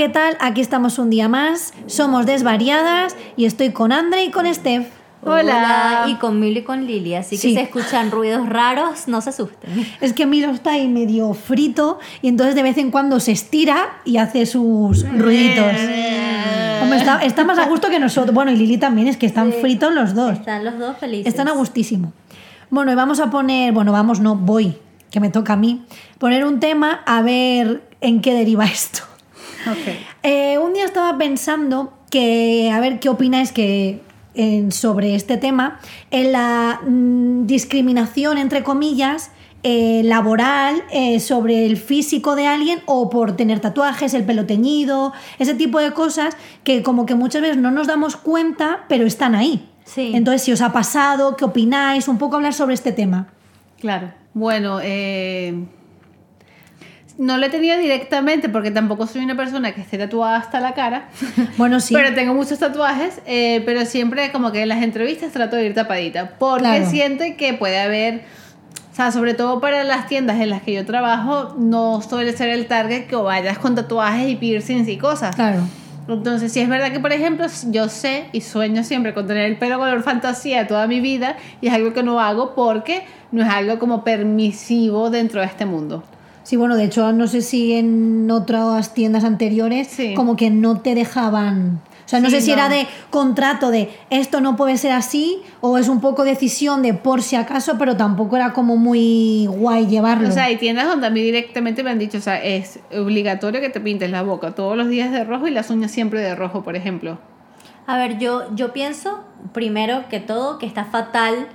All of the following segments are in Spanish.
¿qué tal? Aquí estamos un día más. Somos desvariadas y estoy con Andre y con Steph. Hola. Y con Milo y con Lili, así que Sí. si escuchan ruidos raros, no se asusten. Es que Milo está ahí medio frito y entonces de vez en cuando se estira y hace sus ruiditos. Hombre, está, está más a gusto que nosotros. Bueno, y Lili también, es que están fritos los dos. Están los dos felices. Están a gustísimo. Bueno, y vamos a poner, bueno, vamos, no, voy, que me toca a mí, poner un tema a ver en qué deriva esto. Eh, un día estaba pensando que, a ver qué opináis que, en- sobre este tema, en la mm, discriminación, entre comillas, eh, laboral eh, sobre el físico de alguien o por tener tatuajes, el pelo teñido, ese tipo de cosas que como que muchas veces no nos damos cuenta, pero están ahí. Sí. Entonces, si os ha pasado, qué opináis, un poco hablar sobre este tema. Claro. Bueno, eh, no lo he tenido directamente porque tampoco soy una persona que esté tatuada hasta la cara. Bueno, sí. Pero tengo muchos tatuajes, eh, pero siempre como que en las entrevistas trato de ir tapadita. Porque Claro. siento que puede haber, o sea, sobre todo para las tiendas en las que yo trabajo, no suele ser el target que vayas con tatuajes y piercings y cosas. Claro. Entonces, sí es verdad que, por ejemplo, yo sé y sueño siempre con tener el pelo color fantasía toda mi vida y es algo que no hago porque no es algo como permisivo dentro de este mundo. Sí, bueno, de hecho, no sé si en otras tiendas anteriores Sí. como que no te dejaban. O sea, no Sí, sé si no. era de contrato de esto no puede ser así o es un poco decisión de por si acaso, pero tampoco era como muy guay llevarlo. O sea, hay tiendas donde a mí directamente me han dicho, o sea, es obligatorio que te pintes la boca todos los días de rojo y las uñas siempre de rojo, por ejemplo. A ver, yo, yo pienso, primero que todo, que está fatal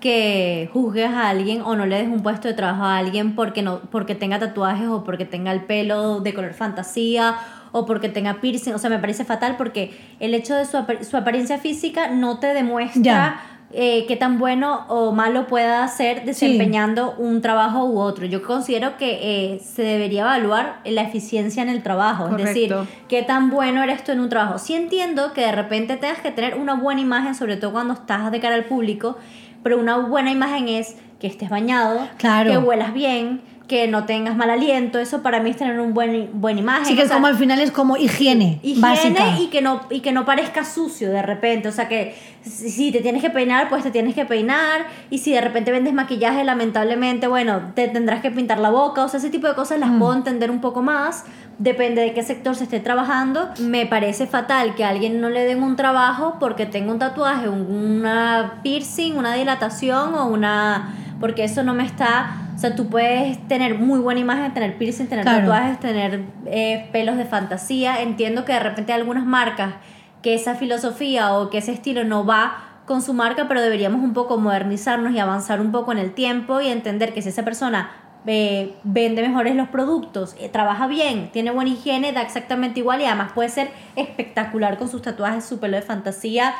que juzgues a alguien o no le des un puesto de trabajo a alguien porque, no, porque tenga tatuajes o porque tenga el pelo de color fantasía o porque tenga piercing. O sea, me parece fatal porque el hecho de su, apar- su apariencia física no te demuestra Ya. eh, qué tan bueno o malo pueda ser desempeñando un trabajo u otro. Yo considero que eh, se debería evaluar la eficiencia en el trabajo. Es decir, qué tan bueno eres tú en un trabajo. Sí entiendo que de repente tengas que tener una buena imagen, sobre todo cuando estás de cara al público, pero una buena imagen es que estés bañado, Claro. que huelas bien, que no tengas mal aliento. Eso para mí es tener una buen, buena imagen. sí que O sea, como al final es como higiene, higiene básica. y que no y que no parezca sucio de repente o sea que si te tienes que peinar pues te tienes que peinar y si de repente vendes maquillaje lamentablemente bueno te tendrás que pintar la boca o sea ese tipo de cosas las puedo entender un poco más depende de qué sector se esté trabajando me parece fatal que a alguien no le den un trabajo porque tenga un tatuaje un- una piercing una dilatación o una porque eso no me está o sea, tú puedes tener muy buena imagen, tener piercing, tener Claro. tatuajes, tener eh, pelos de fantasía. Entiendo que de repente hay algunas marcas que esa filosofía o que ese estilo no va con su marca, pero deberíamos un poco modernizarnos y avanzar un poco en el tiempo y entender que si esa persona eh, vende mejores los productos, eh, trabaja bien, tiene buena higiene, da exactamente igual y además puede ser espectacular con sus tatuajes, su pelo de fantasía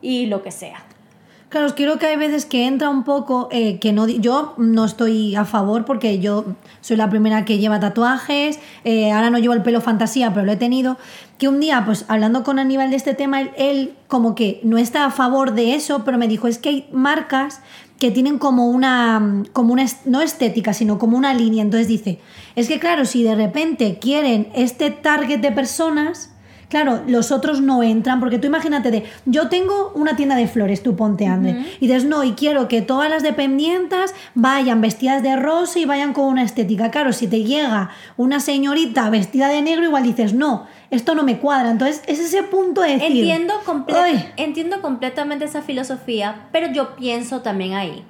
y lo que sea. Claro, creo que hay veces que entra un poco eh, que no. Yo no estoy a favor porque yo soy la primera que lleva tatuajes. eh, ahora no llevo el pelo fantasía, pero lo he tenido. Que un día, pues hablando con Aníbal de este tema, él, él como que no está a favor de eso, pero me dijo: es que hay marcas que tienen como una, como una, no estética, sino como una línea. Entonces dice: es que claro, si de repente quieren este target de personas. Claro, los otros no entran, porque tú imagínate de, yo tengo una tienda de flores, tú ponte, André, y dices, no, y quiero que todas las dependientes vayan vestidas de rosa y vayan con una estética. Claro, si te llega una señorita vestida de negro, igual dices, no, esto no me cuadra. Entonces, es ese punto de decir... Entiendo, comple- "Ay, entiendo completamente esa filosofía, pero yo pienso también ahí.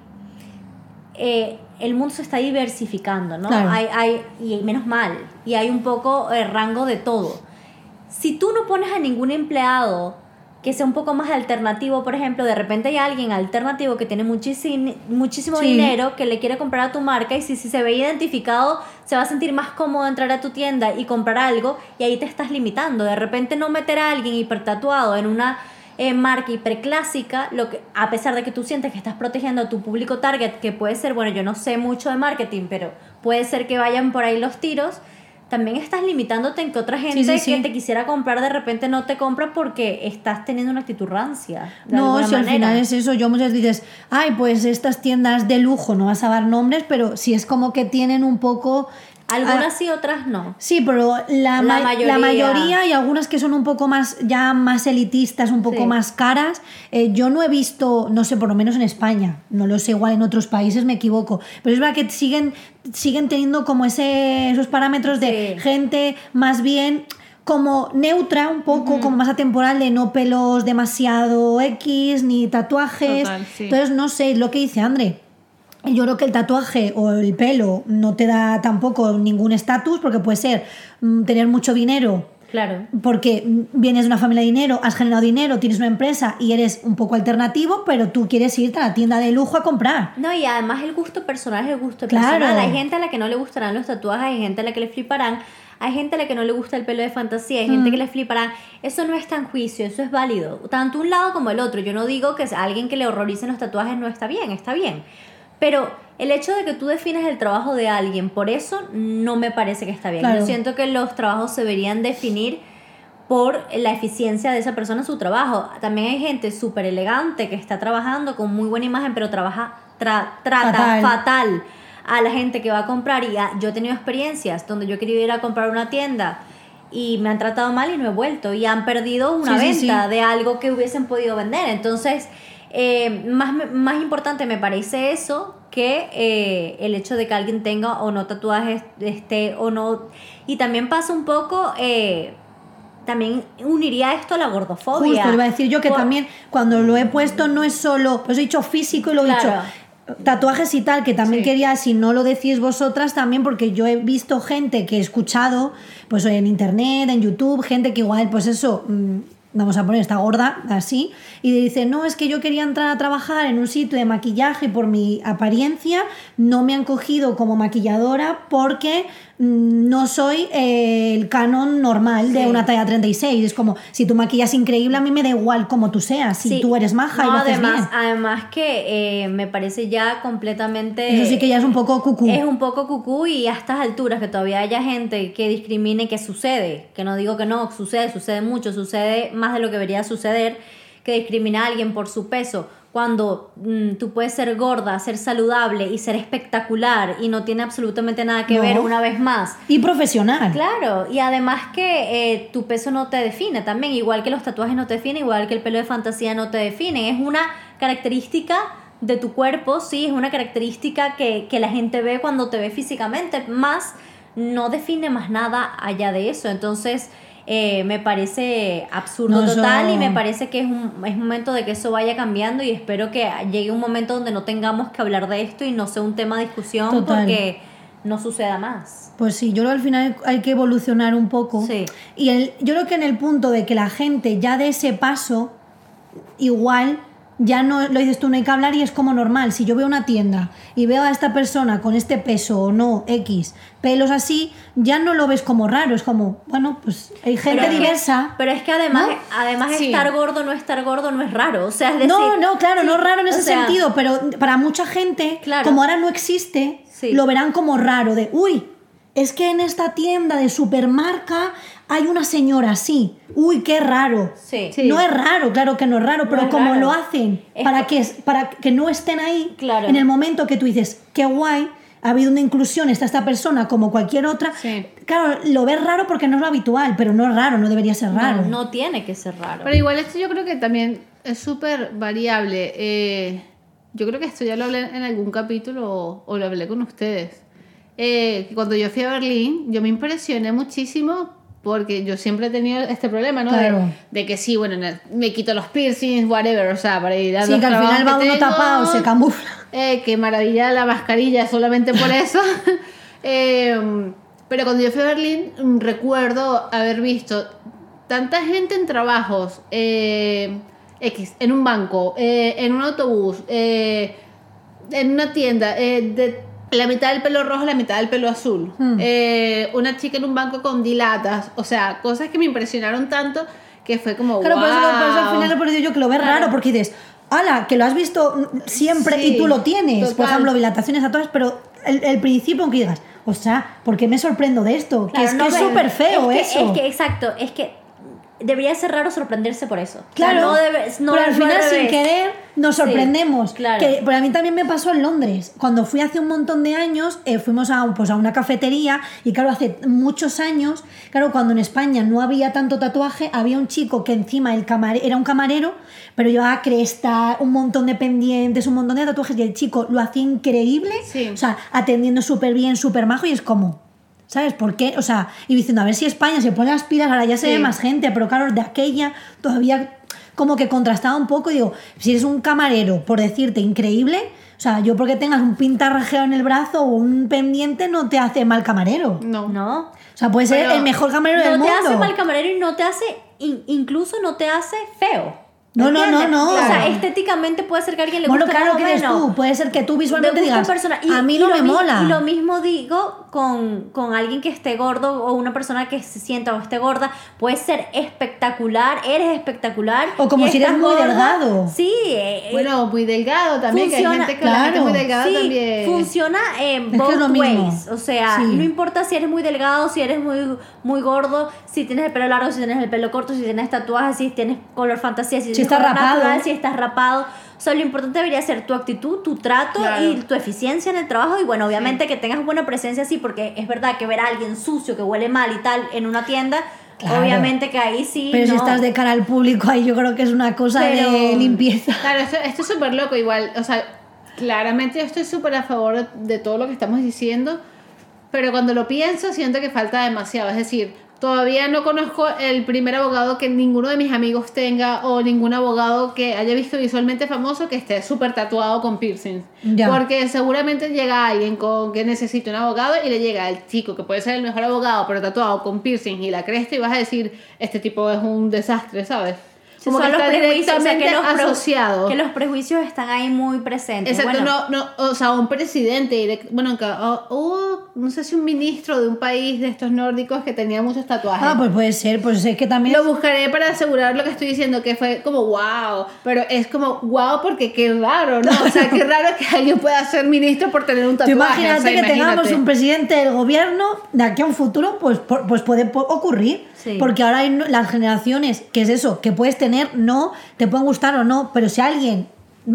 eh, el mundo se está diversificando, ¿no? Claro. Hay, hay, y menos mal, y hay un poco el rango de todo. Si tú no pones a ningún empleado que sea un poco más alternativo, por ejemplo, de repente hay alguien alternativo que tiene muchísimo, muchísimo Sí. dinero que le quiere comprar a tu marca y si, si se ve identificado se va a sentir más cómodo entrar a tu tienda y comprar algo y ahí te estás limitando. De repente no meter a alguien hipertatuado en una eh, marca hiperclásica, lo que, a pesar de que tú sientes que estás protegiendo a tu público target, que puede ser, bueno, yo no sé mucho de marketing, pero puede ser que vayan por ahí los tiros, también estás limitándote en que otra gente sí, sí. que te quisiera comprar de repente no te compra porque estás teniendo una actitud rancia. No, si al final es eso, yo muchas veces dices, ay, pues estas tiendas de lujo, no vas a dar nombres, pero si es como que tienen un poco Algunas Ah. sí, otras no. Sí, pero la, La ma- la mayoría. mayoría. y algunas que son un poco más, ya más elitistas, un poco Sí. más caras, eh, yo no he visto, no sé, por lo menos en España, no lo sé, igual en otros países me equivoco, pero es verdad que siguen, siguen teniendo como ese, esos parámetros de Sí. gente más bien como neutra un poco, como más atemporal, de no pelos demasiado X, ni tatuajes. Total, sí. Entonces, no sé, lo que dice André. Yo creo que el tatuaje o el pelo no te da tampoco ningún estatus, porque puede ser mm, tener mucho dinero, Claro. porque mm, vienes de una familia de dinero, has generado dinero, tienes una empresa y eres un poco alternativo, pero tú quieres irte a la tienda de lujo a comprar. No, y además el gusto personal es el gusto Claro. personal. Hay gente a la que no le gustarán los tatuajes, hay gente a la que le fliparán, hay gente a la que no le gusta el pelo de fantasía, hay Mm. gente que le fliparán. Eso no está en juicio, eso es válido. Tanto un lado como el otro. Yo no digo que a alguien que le horroricen los tatuajes no está bien, está bien. Pero el hecho de que tú defines el trabajo de alguien por eso no me parece que está bien. Claro. Yo siento que los trabajos se deberían definir por la eficiencia de esa persona en su trabajo. También hay gente súper elegante que está trabajando con muy buena imagen, pero trabaja, tra- trata Fatal. fatal. a la gente que va a comprar. Y ah, yo he tenido experiencias donde yo querido ir a comprar una tienda y me han tratado mal y no he vuelto. Y han perdido una Sí, sí, venta sí. de algo que hubiesen podido vender. Entonces, eh, más, más importante me parece eso que eh, el hecho de que alguien tenga o no tatuajes, este, o no. Y también pasa un poco. eh, también uniría esto a la gordofobia. Justo, le iba a decir yo que Por- también cuando lo he puesto no es solo, pues he dicho físico y lo he Claro. dicho tatuajes y tal, que también Sí. quería, si no lo decís vosotras, también porque yo he visto gente que he escuchado, pues en internet, en YouTube, gente que igual, pues eso, mm, vamos a poner, está gorda, así, y dice, no, es que yo quería entrar a trabajar en un sitio de maquillaje por mi apariencia no me han cogido como maquilladora porque no soy eh, el canon normal de una talla 36. Es como, si tú maquillas increíble, a mí me da igual como tú seas, si Sí. tú eres maja y No, lo haces además, bien. además que eh, me parece ya completamente... Eso sí que ya es un poco cucú. Es un poco cucú y a estas alturas que todavía haya gente que discrimine, que sucede, que no digo que no, sucede, sucede mucho, sucede más de lo que debería suceder, que discrimina a alguien por su peso, cuando mm, tú puedes ser gorda, ser saludable y ser espectacular y no tiene absolutamente nada que No. ver una vez más. Y profesional. Claro, y además que eh, tu peso no te define también, igual que los tatuajes no te definen, igual que el pelo de fantasía no te define, es una característica de tu cuerpo, sí, es una característica que, que la gente ve cuando te ve físicamente, más no define más nada allá de eso, entonces eh, me parece absurdo No, total y me parece que es un, es momento de que eso vaya cambiando y espero que llegue un momento donde no tengamos que hablar de esto y no sea un tema de discusión Total. porque no suceda más. Pues sí, yo creo que al final hay que evolucionar un poco. Sí. Y el- yo creo que en el punto de que la gente ya dé ese paso, igual ya no lo dices tú, no hay que hablar y es como normal. Si yo veo una tienda y veo a esta persona con este peso o no, X, pelos así, ya no lo ves como raro. Es como, bueno, pues hay gente Pero es que- diversa. pero es que además, ¿no? además Sí. estar gordo, no estar gordo, no es raro. O sea, es decir, no, no, claro, sí, no raro en o ese sea, sentido, pero para mucha gente, Claro. como ahora no existe, Sí. lo verán como raro, de, uy, es que en esta tienda de supermarca hay una señora así, uy, qué raro. Sí. Sí. No es raro, claro que no es raro, No pero es como raro. lo hacen Es para que, para que no estén ahí, Claro. en el momento que tú dices, qué guay, ha habido una inclusión, está esta persona como cualquier otra, Sí. claro, lo ves raro porque no es lo habitual, pero no es raro, no debería ser raro. No, no tiene que ser raro. Pero igual esto yo creo que también es súper variable. Eh, yo creo que esto ya lo hablé en algún capítulo o, o lo hablé con ustedes. Eh, que cuando yo fui a Berlín, yo me impresioné muchísimo porque yo siempre he tenido este problema, ¿no? De- Claro. De, que sí, bueno, me quito los piercings, whatever, o sea, para ir a Sí, los que al final va que uno tengo. tapado, se camufla. Eh, qué maravilla la mascarilla solamente por eso. Eh, pero cuando yo fui a Berlín, mm, recuerdo haber visto tanta gente en trabajos, eh, X, en un banco, eh, en un autobús, en una tienda, de la mitad del pelo rojo, la mitad del pelo azul. Hmm. Eh, una chica en un banco con dilatas, o sea, cosas que me impresionaron tanto que fue como, Claro, por eso, por eso al final he perdido yo que lo ves Claro. raro porque dices, ala, que lo has visto siempre Sí, y tú lo tienes. Por total. ejemplo, dilataciones a todas, pero el, el principio, aunque digas, o sea, ¿por qué me sorprendo de esto? Claro, que es no que súper feo es que, eso. Es que, exacto, es que debería ser raro sorprenderse por eso. O sea, Claro, no debe- no pero al final sin querer nos Sí, sorprendemos. claro. Que, pero a mí también me pasó en Londres. Cuando fui hace un montón de años, eh, fuimos a, pues, a una cafetería y claro, hace muchos años, claro, cuando en España no había tanto tatuaje, había un chico que encima el camare- era un camarero, pero llevaba cresta, un montón de pendientes, un montón de tatuajes y el chico lo hacía increíble, Sí. o sea, atendiendo súper bien, súper majo y es como... ¿Sabes por qué? O sea, y diciendo, a ver si España se pone las pilas, ahora ya se Sí. ve más gente, pero claro, de aquella todavía como que contrastaba un poco. Digo, si eres un camarero, por decirte, increíble, o sea, yo porque tengas un pintarrajeo en el brazo o un pendiente no te hace mal camarero. No. ¿No? O sea, puede ser Pero el mejor camarero del No te mundo. hace mal camarero y no te hace, in- incluso no te hace feo. No, no, no, no. O sea, estéticamente puede ser que a alguien le Bueno, guste claro más que o eres menos. tú. Puede ser que tú visualmente digas. Y- a mí no me mi- mola. Y lo mismo digo con, con alguien que esté gordo o una persona que se sienta o esté gorda. Puede ser espectacular, eres espectacular. O como si eres muy gorda. delgado. Sí. eh, Bueno, muy delgado también, que hay gente claro. muy delgada también. funciona en both ways. O sea, Sí. no importa si eres muy delgado, si eres muy, muy gordo, si tienes el pelo largo, si tienes el pelo corto, si tienes tatuajes, si tienes color fantasía, si, tienes estás color rapado. natural, si estás rapado. O sea, lo importante debería ser tu actitud, tu trato Claro. y tu eficiencia en el trabajo. Y bueno, obviamente que tengas buena presencia, sí, porque es verdad que ver a alguien sucio, que huele mal y tal, en una tienda, Claro. obviamente que ahí sí. Pero si no. estás de cara al público, ahí yo creo que es una cosa Pero- de limpieza. Claro, esto, esto es súper loco igual. O sea, claramente yo estoy súper a favor de todo lo que estamos diciendo, pero cuando lo pienso siento que falta demasiado. Es decir, todavía no conozco el primer abogado que ninguno de mis amigos tenga o ningún abogado que haya visto visualmente famoso que esté súper tatuado con piercings. Ya. Porque seguramente llega alguien con que necesite un abogado y le llega el chico que puede ser el mejor abogado, pero tatuado con piercings y la cresta y vas a decir, este tipo es un desastre, ¿sabes? Como son que los prejuicios, o sea, que los pre- asociado. Que los prejuicios están ahí muy presentes. Exacto, Bueno, no, no, o sea, un presidente, direct- bueno, que- o, o, no sé si un ministro de un país de estos nórdicos que tenía muchos tatuajes. Ah, pues puede ser, pues es que también... Lo buscaré para asegurar lo que estoy diciendo, que fue como wow, pero es como wow porque qué raro, ¿no? O sea, qué raro que alguien pueda ser ministro por tener un tatuaje. imagínate o sea, que tengamos imagínate. un presidente del gobierno de aquí a un futuro, pues, por- pues puede ocurrir. Sí. Porque ahora hay las generaciones, que es eso, que puedes tener, no, te pueden gustar o no, pero si alguien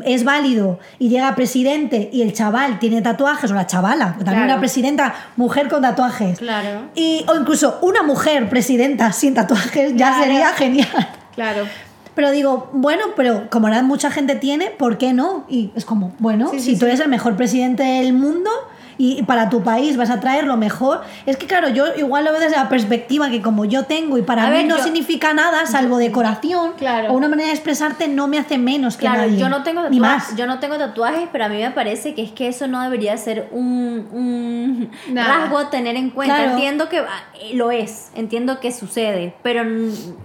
es válido y llega presidente y el chaval tiene tatuajes, o la chavala, también Claro. una presidenta mujer con tatuajes, Claro. y, o incluso una mujer presidenta sin tatuajes, ya sería genial. Claro. Pero digo, bueno, pero como ahora mucha gente tiene, ¿por qué no? Y es como, bueno, Sí, si sí, tú sí. eres el mejor presidente del mundo y para tu país vas a traer lo mejor. Es que claro, yo igual lo veo desde la perspectiva que como yo tengo y para A mí ver, no yo- significa nada salvo decoración Claro. o una manera de expresarte no me hace menos que Claro, nadie. yo no tengo ni tatuajes, más. yo no tengo tatuajes, pero a mí me parece que es que eso no debería ser un, rasgo a tener en cuenta. Claro. Entiendo que ah, eh, lo es, entiendo que sucede, pero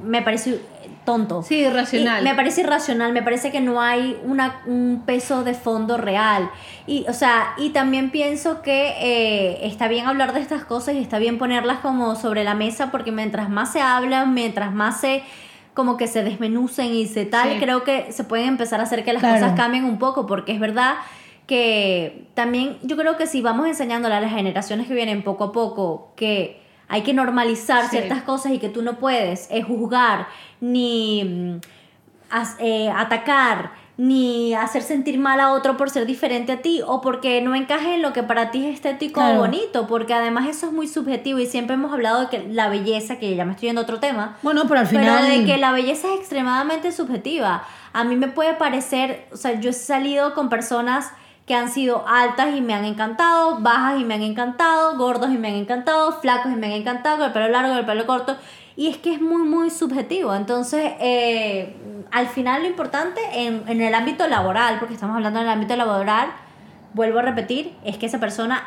me parece tonto. Sí, irracional. Y me parece irracional, me parece que no hay una, un peso de fondo real. Y, o sea, y también pienso que eh, está bien hablar de estas cosas y está bien ponerlas como sobre la mesa porque mientras más se hablan, mientras más se como que se desmenucen y se tal, Sí. creo que se pueden empezar a hacer que las Claro. cosas cambien un poco porque es verdad que también yo creo que si vamos enseñándole a las generaciones que vienen poco a poco que hay que normalizar Sí. ciertas cosas y que tú no puedes eh, juzgar ni mm, as- eh, atacar ni hacer sentir mal a otro por ser diferente a ti o porque no encaje en lo que para ti es estético Claro. o bonito, porque además eso es muy subjetivo y siempre hemos hablado de que la belleza, que ya me estoy yendo a otro tema, Bueno, pero al final... pero de que la belleza es extremadamente subjetiva. A mí me puede parecer, o sea, yo he salido con personas que han sido altas y me han encantado, bajas y me han encantado, gordos y me han encantado, flacos y me han encantado, con el pelo largo, con el pelo corto. Y es que es muy, muy subjetivo. Entonces, eh, al final lo importante en, en el ámbito laboral, porque estamos hablando en el ámbito laboral, vuelvo a repetir, es que esa persona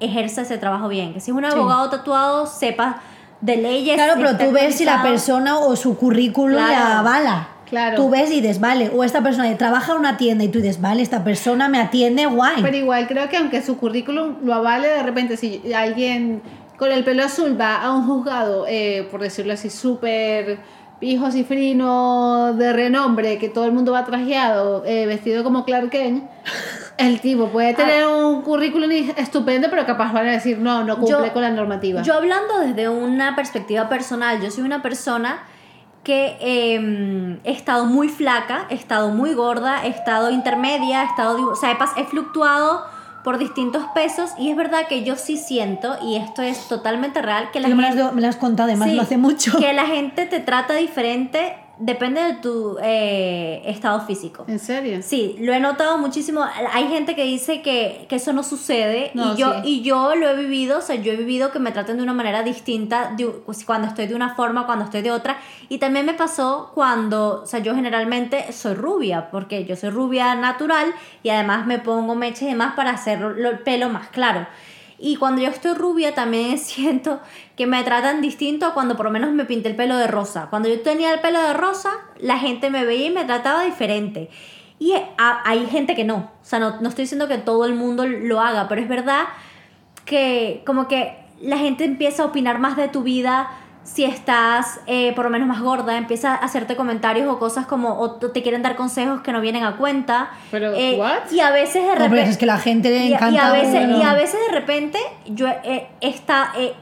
ejerza ese trabajo bien. Que si es un Sí. abogado tatuado, sepa de leyes. Claro, pero tú ves si la persona o su currículum Claro. la avala. Claro. Tú ves y dices, vale, o esta persona trabaja en una tienda y tú dices, vale, esta persona me atiende guay. Pero igual creo que aunque su currículum lo avale, de repente si alguien con el pelo azul va a un juzgado, eh, por decirlo así, súper pijo cifrino de renombre, que todo el mundo va trajeado, eh, vestido como Clark Kent, el tipo puede tener un currículum estupendo, pero capaz van a decir, no, no cumple Yo- con la normativa. Yo hablando desde una perspectiva personal, yo soy una persona que em, he estado muy flaca, he estado muy gorda, he estado intermedia, he estado, o sea, he, fluctuado por distintos pesos y es verdad que yo sí siento, y esto es totalmente real, que la me, lo gente... me lo has contado, además Sí, lo hace mucho. Que la gente te trata diferente, depende de tu eh, estado físico. ¿En serio? Sí, lo he notado muchísimo. Hay gente que dice que, que eso no sucede No, y, yo, sí. y yo lo he vivido, o sea, yo he vivido que me traten de una manera distinta de- pues, cuando estoy de una forma, cuando estoy de otra. Y también me pasó cuando, o sea, yo generalmente soy rubia, porque yo soy rubia natural y además me pongo meches y demás para hacer el pelo más claro. Y cuando yo estoy rubia también siento que me tratan distinto a cuando por lo menos me pinté el pelo de rosa. Cuando yo tenía el pelo de rosa, la gente me veía y me trataba diferente. Y hay gente que no. O sea, no, no estoy diciendo que todo el mundo lo haga, pero es verdad que como que la gente empieza a opinar más de tu vida si estás eh, por lo menos más gorda, empieza a hacerte comentarios o cosas como, o te quieren dar consejos que no vienen a cuenta. Pero, Eh, ¿what? Y a veces de No, pero repente... es que la gente le Y, y encanta. a veces, bueno. y a veces de repente yo eh, está, eh,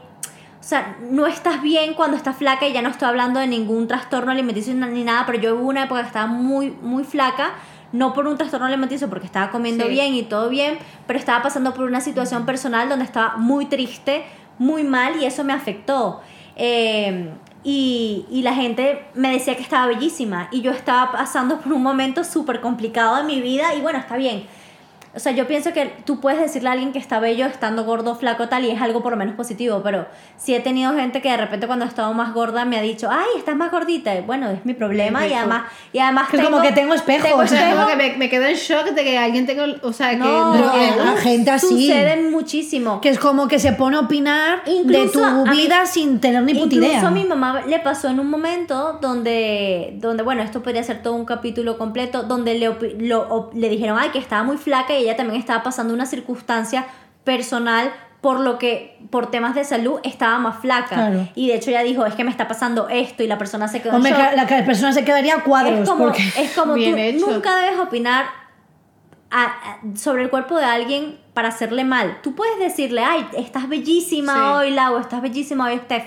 o sea, no estás bien cuando estás flaca y ya no estoy hablando de ningún trastorno alimenticio ni ni nada, pero yo hubo una época que estaba muy, muy flaca, no por un trastorno alimenticio porque estaba comiendo Sí. bien y todo bien, pero estaba pasando por una situación personal donde estaba muy triste, muy mal y eso me afectó. Eh, y, y la gente me decía que estaba bellísima y yo estaba pasando por un momento súper complicado de mi vida y bueno, está bien. O sea, yo pienso que tú puedes decirle a alguien que está bello estando gordo, flaco, tal, y es algo por lo menos positivo, pero sí he tenido gente que de repente cuando he estado más gorda me ha dicho, ay, estás más gordita. Y Bueno, es mi problema y además, y además Que es como que tengo espejos. O sea, espejo. como que me, me quedo en shock de que alguien tenga, o sea, que No, que- eh, la gente así. Sucede muchísimo. Que es como que se pone a opinar Incluso de tu mí- vida sin tener ni puta Incluso idea. a mi mamá le pasó en un momento donde, donde bueno, esto podría ser todo un capítulo completo, donde le, lo- le dijeron, ay, que estaba muy flaca y ella también estaba pasando una circunstancia personal por lo que por temas de salud estaba más flaca. Claro. Y de hecho ella dijo, es que me está pasando esto y la persona se quedó en Hombre, shock. que la, que la persona se quedaría a cuadros. Es como, porque... es como Bien tú hecho. nunca debes opinar a- a- sobre el cuerpo de alguien para hacerle mal. Tú puedes decirle, ay, estás bellísima Sí. hoy, Lau, estás bellísima hoy, Steph.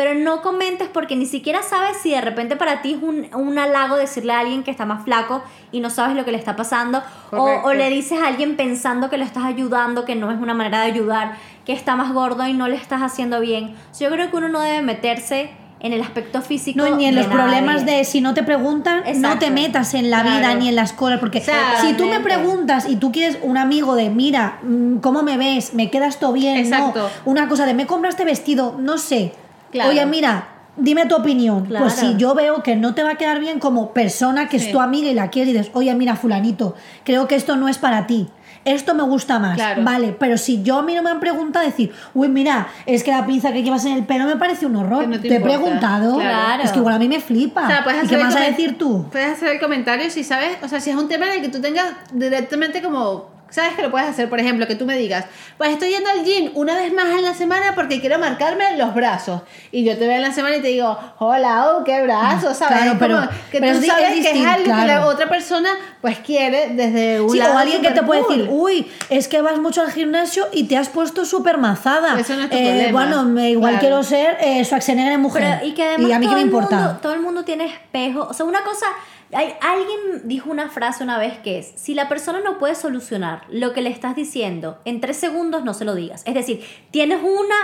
Pero no comentes porque ni siquiera sabes si de repente para ti es un, un halago decirle a alguien que está más flaco y no sabes lo que le está pasando. O, le dices a alguien pensando que lo estás ayudando, que no es una manera de ayudar, que está más gordo y no le estás haciendo bien. Yo creo que uno no debe meterse en el aspecto físico. No, ni en los nadie. problemas de si no te preguntan, no te metas en la vida ni en las cosas. Porque si tú me preguntas y tú quieres un amigo de, mira, mm, ¿cómo me ves? ¿Me quedas todo bien? Exacto. No. Una cosa de, ¿me compras este vestido? No sé. Claro. Oye, mira, dime tu opinión. Claro. Pues si yo veo que no te va a quedar bien como persona que Sí. es tu amiga y la quieres y dices, oye, mira, fulanito, creo que esto no es para ti. Esto me gusta más, Claro. vale, pero si yo a mí no me han preguntado decir, uy, mira, es que la pinza que llevas en el pelo me parece un horror, no te te, he preguntado, Claro. es que igual a mí me flipa. O sea, puedes ¿Y qué vas a decir tú? Puedes hacer el comentario si sabes, o sea, si es un tema en el que tú tengas directamente como, sabes que lo puedes hacer, por ejemplo, que tú me digas, pues estoy yendo al gym una vez más en la semana porque quiero marcarme los brazos. Y yo te veo en la semana y te digo, hola, oh, qué brazos, ¿sabes? Claro, pero- como que pero tú sabes es que es algo que la otra persona pues quiere desde un Sí, lado o alguien que te puede cool. decir, uy, es que vas mucho al gimnasio y te has puesto súper mazada. Eso no es tu Eh, problema. Bueno, me- igual Claro. quiero ser eh, Schwarzenegger en mujer. Pero, y que además a mí qué me importa. Mundo, todo el mundo tiene espejo. O sea, una cosa... Hay, alguien dijo una frase una vez que es, si la persona no puede solucionar lo que le estás diciendo en tres segundos, no se lo digas. Es decir, tienes una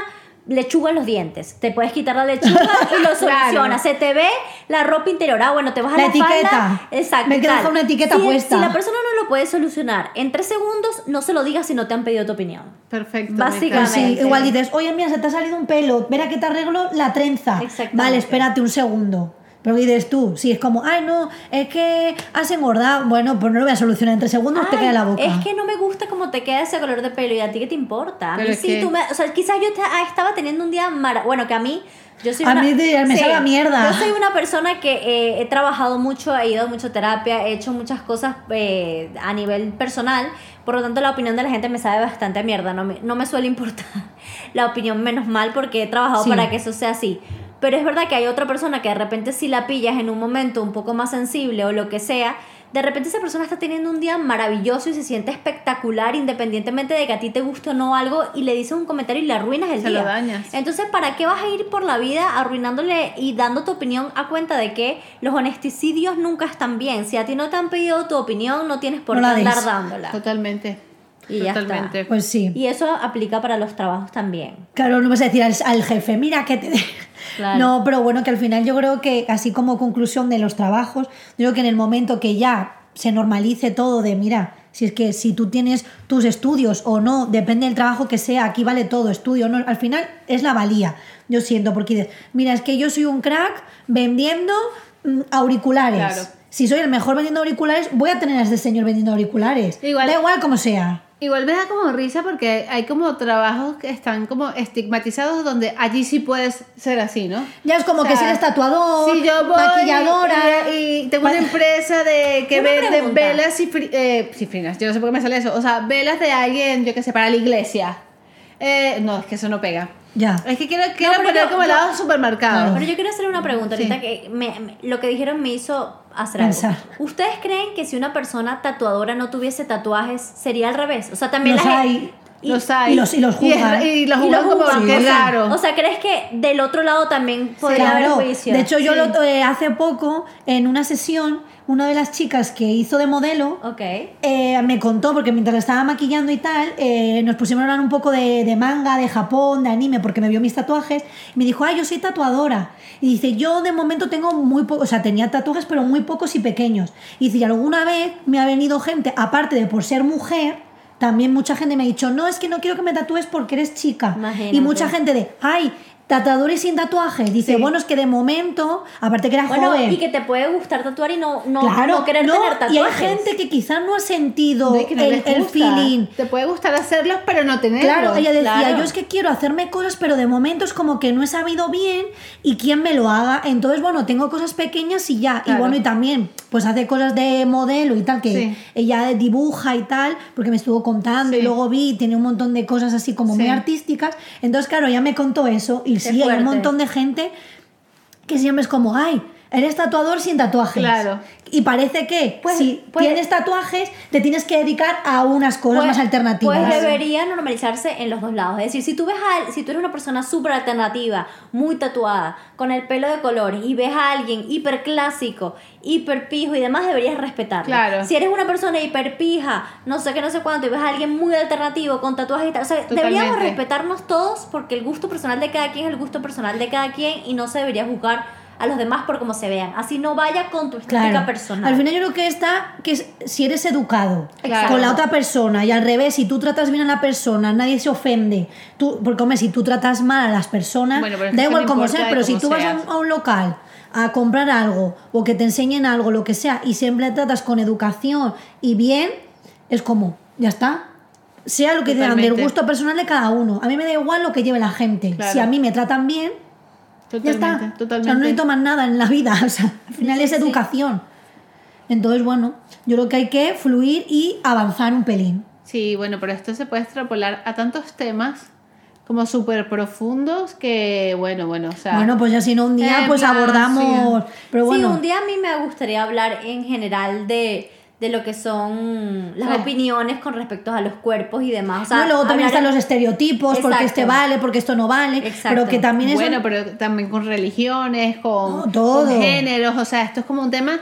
lechuga en los dientes, te puedes quitar la lechuga y lo solucionas. Se te ve la ropa interior, ah, bueno, te vas a La la, etiqueta. falda. Exacto. Me quedo tal. con una etiqueta Si- puesta. Si la persona no lo puede solucionar en tres segundos, no se lo digas si no te han pedido tu opinión. Perfecto. me Básicamente. Sí, igual dices, oye, mira, se te ha salido un pelo, verá que te arreglo la trenza. Vale, espérate un segundo. Pero dices tú, si es como, ay, no, es que has engordado, bueno, pues no lo voy a solucionar en tres segundos, te queda la boca. Es que no me gusta cómo te queda ese color de pelo y a ti qué te importa. A mí sí, que- tú me, o sea, quizás yo te- ah, estaba teniendo un día mara, bueno, que a mí yo soy A una, mí te- me sabe a mierda. Yo soy una persona que eh, he trabajado mucho, he ido a mucha terapia, he hecho muchas cosas eh, a nivel personal, por lo tanto la opinión de la gente me sabe bastante a mierda, no me, no me suele importar la opinión menos mal porque he trabajado Sí. para que eso sea así. Pero es verdad que hay otra persona que de repente si la pillas en un momento un poco más sensible o lo que sea, de repente esa persona está teniendo un día maravilloso y se siente espectacular independientemente de que a ti te guste o no algo y le dices un comentario y le arruinas el Se día. lo dañas. Entonces, ¿para qué vas a ir por la vida arruinándole y dando tu opinión a cuenta de que los honesticidios nunca están bien? Si a ti no te han pedido tu opinión, no tienes por No qué andar dándola. Totalmente. Y ya está. Totalmente. Pues sí. Y eso aplica para los trabajos también. Claro, no vas a decir al, al jefe, mira que te... Claro. No, pero bueno, que al final yo creo que así como conclusión de los trabajos, yo creo que en el momento que ya se normalice todo de, mira, si es que si tú tienes tus estudios o no, depende del trabajo que sea, aquí vale todo, estudio, no, al final es la valía, yo siento, porque dices, mira, es que yo soy un crack vendiendo mm, auriculares. Claro. Si soy el mejor vendiendo auriculares, voy a tener a este señor vendiendo auriculares. Igual- Da igual como sea. Igual me da como risa porque hay como trabajos que están como estigmatizados donde allí sí puedes ser así, ¿no? Ya es como O que si eres tatuador, Si yo voy maquilladora. y, y tengo una empresa de que vende velas cifri- eh, cifrinas, yo no sé por qué me sale eso, o sea, velas de alguien, yo qué sé, para la iglesia. Eh, no, es que eso no pega. Ya. Es que quiero, quiero poner yo- como el yo- lado supermercado. Pero yo quiero hacer una pregunta Sí. ahorita que me- me- lo que dijeron me hizo hacer Pensar. algo. ¿Ustedes creen que si una persona tatuadora no tuviese tatuajes sería al revés? O sea, también Los la hay. gente- y- los hay. y los- y los juzgan. y los y juzgan los como juzgan. que es Sí. raro. O sea, ¿crees que del otro lado también podría haber Claro. juicio? De hecho, yo Sí. lo- eh, hace poco, en una sesión, una de las chicas que hizo de modelo eh, me contó, porque mientras la estaba maquillando y tal, eh, nos pusimos a hablar un poco de, de manga, de Japón, de anime, porque me vio mis tatuajes. Y me dijo, ah, yo soy tatuadora. Y dice, yo de momento tengo muy pocos, o sea, tenía tatuajes, pero muy pocos y pequeños. Y dice, y alguna vez me ha venido gente, aparte de por ser mujer, también mucha gente me ha dicho, no, es que no quiero que me tatúes porque eres chica. Imagínate. Y mucha gente de, ay, tatuadores sin tatuajes. Dice, Sí. bueno, es que de momento, aparte que era Bueno, joven. y que te puede gustar tatuar y no, no, Claro, no querer no, tener y tatuajes. hay gente que quizás no ha sentido De que no el, feeling. Te puede gustar hacerlos, pero no tenerlos. Claro, ella decía, claro. yo es que quiero hacerme cosas, pero de momento es como que no he sabido bien y quién me lo haga. Entonces, bueno, tengo cosas pequeñas y ya. Y bueno, y también, pues hace cosas de modelo y tal, que Sí. ella dibuja y tal, porque me estuvo contando y luego vi, tiene un montón de cosas así como muy Sí. artísticas. Entonces, claro, ella me contó eso y sí, hay un montón de gente que siempre es como, ay, eres tatuador sin tatuajes. Claro. Y parece que Pues- si pues- tienes tatuajes, te tienes que dedicar a unas cosas Pues- más alternativas. Pues debería normalizarse en los dos lados. Es decir, si tú ves a, si tú eres una persona súper alternativa, muy tatuada, con el pelo de colores, y ves a alguien hiper clásico, hiper pijo y demás, deberías respetarlo. Claro. Si eres una persona hiper pija, no sé qué, no sé cuánto, y ves a alguien muy alternativo, con tatuajes y tal, o sea, deberíamos respetarnos todos porque el gusto personal de cada quien es el gusto personal de cada quien y no se debería juzgar a los demás por cómo se vean. Así no vaya con tu estética Claro. personal. Al final yo creo que está que es, si eres educado Claro. con la otra persona y al revés, si tú tratas bien a la persona, nadie se ofende. Tú, porque hombre, si tú tratas mal a las personas, Bueno, da igual no importa sea, pero si cómo tú vas a un, a un local a comprar algo o que te enseñen algo, lo que sea, y siempre tratas con educación y bien, es como, ya está. Sea lo que digan, del Totalmente. gusto personal de cada uno. A mí me da igual lo que lleve la gente. Claro. Si a mí me tratan bien, ya Totalmente, está. O sea, totalmente. no necesito más nada en la vida. O sea, al final Sí, es sí, sí. educación. Entonces, bueno, yo creo que hay que fluir y avanzar un pelín. Sí, bueno, pero esto se puede extrapolar a tantos temas como súper profundos que, bueno, bueno, o sea... bueno, pues ya si no un día, pues abordamos. Pero Sí, bueno, un día a mí me gustaría hablar en general de, de lo que son las opiniones con respecto a los cuerpos y demás. O sea, no, luego también hablar están los estereotipos, porque Exacto. este vale, porque esto no vale. Exacto. Pero que también es. Bueno, pero también con religiones, con, No, todo. con géneros, o sea, esto es como un tema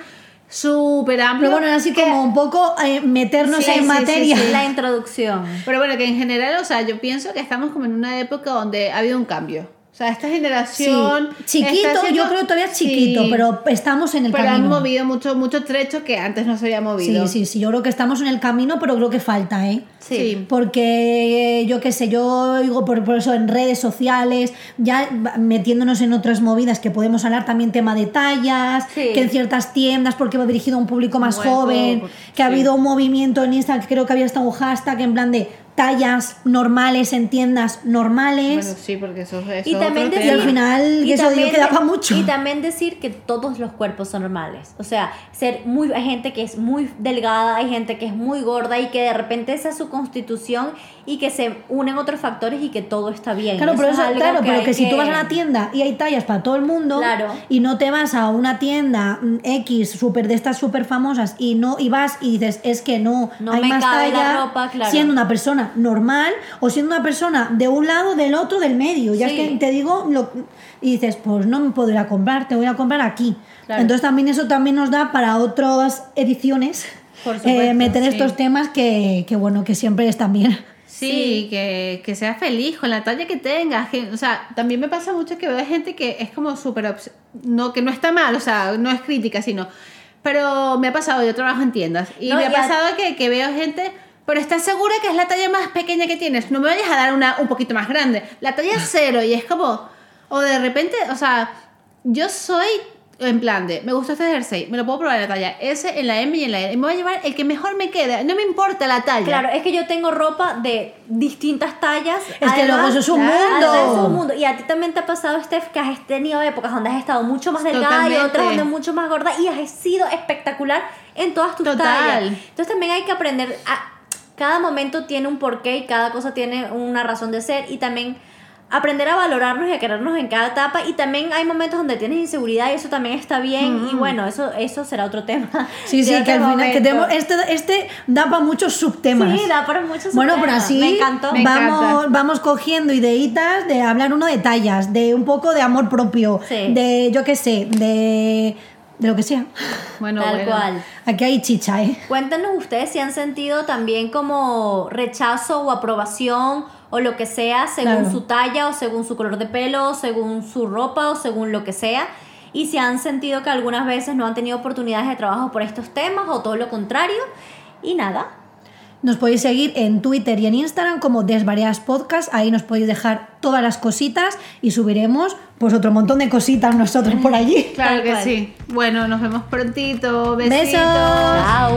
súper amplio. pero bueno, así que- como un poco eh, meternos Sí, en sí, sí, materia. sí, la introducción. Pero bueno, que en general, o sea, yo pienso que estamos como en una época donde ha habido un cambio. O sea, esta Sí, generación... chiquito, yo creo que todavía es chiquito, Sí, pero estamos en el Pero han camino. movido mucho, mucho trecho que antes no se había movido. Sí, sí, sí, yo creo que estamos en el camino, pero creo que falta, ¿eh? Sí. Sí. Porque yo qué sé, yo digo por, por eso en redes sociales, ya metiéndonos en otras movidas que podemos hablar también tema de tallas, Sí. que en ciertas tiendas, porque va dirigido a un público más joven, que ha habido un movimiento en Instagram, que creo que había hasta un hashtag en plan de tallas normales en tiendas normales. Bueno, sí, porque eso, eso y es también otro Y al final, y eso también que da de- pa' mucho. Y también decir que todos los cuerpos son normales. O sea, ser muy hay gente que es muy delgada, hay gente que es muy gorda y que de repente esa es su constitución y que se unen otros factores y que todo está bien. Claro, pero, es eso, algo claro, pero que, si tú vas a una tienda y hay tallas para todo el mundo Claro. y no te vas a una tienda mm, X super de estas súper famosas y no y vas y dices es que no, No hay me más cabe la talla ropa, claro. siendo una persona normal o siendo una persona de un lado, del otro, del medio. Ya Sí. es que te digo lo, y dices pues no me puedo ir a comprar, te voy a comprar aquí. Claro. Entonces también eso también nos da para otras ediciones Por eh, supuesto, meter sí. estos temas que, que bueno que siempre están bien. Sí, Sí. Que, que seas feliz con la talla que tengas. que- o sea, también me pasa mucho que veo gente que es como súper... No, que no está mal, o sea, no es crítica, sino... Pero me ha pasado, yo trabajo en tiendas, y No, me ha a- pasado que, que veo gente... Pero estás segura que es la talla más pequeña que tienes. No me vayas a dar una un poquito más grande. La talla es cero y es como... O de repente, o sea, yo soy en plan de, me gusta este jersey, me lo puedo probar en la talla S, en la M y en la L. Y me voy a llevar el que mejor me quede. No me importa la talla. Claro, es que yo tengo ropa de distintas tallas. Es que luego eso es un mundo. además es un mundo. Y a ti también te ha pasado, Steph, que has tenido épocas donde has estado mucho más delgada y Totalmente. otras donde mucho más gorda y has sido espectacular en todas tus Total. tallas. Entonces también hay que aprender a... Cada momento tiene un porqué y cada cosa tiene una razón de ser y también aprender a valorarnos y a querernos en cada etapa y también hay momentos donde tienes inseguridad y eso también está bien y bueno, eso eso será otro tema. Sí, sí, que al final que tenemos, este, este da para muchos subtemas. Sí, da para muchos Bueno, pero así Me encantó. Vamos, vamos cogiendo ideitas de hablar uno de tallas, de un poco de amor propio, Sí. de yo qué sé, de, de lo que sea. Bueno, Tal bueno. cual. Aquí hay chicha, ¿eh? Cuéntenos ustedes si han sentido también como rechazo o aprobación o lo que sea según Claro. su talla o según su color de pelo, o según su ropa o según lo que sea. Y si han sentido que algunas veces no han tenido oportunidades de trabajo por estos temas o todo lo contrario. Y nada, Nos podéis seguir en Twitter y en Instagram como Desvariadas Podcast. Ahí nos podéis dejar todas las cositas y subiremos pues otro montón de cositas nosotros por allí. Claro que sí. Bueno, nos vemos prontito. Besitos. Besos. chao.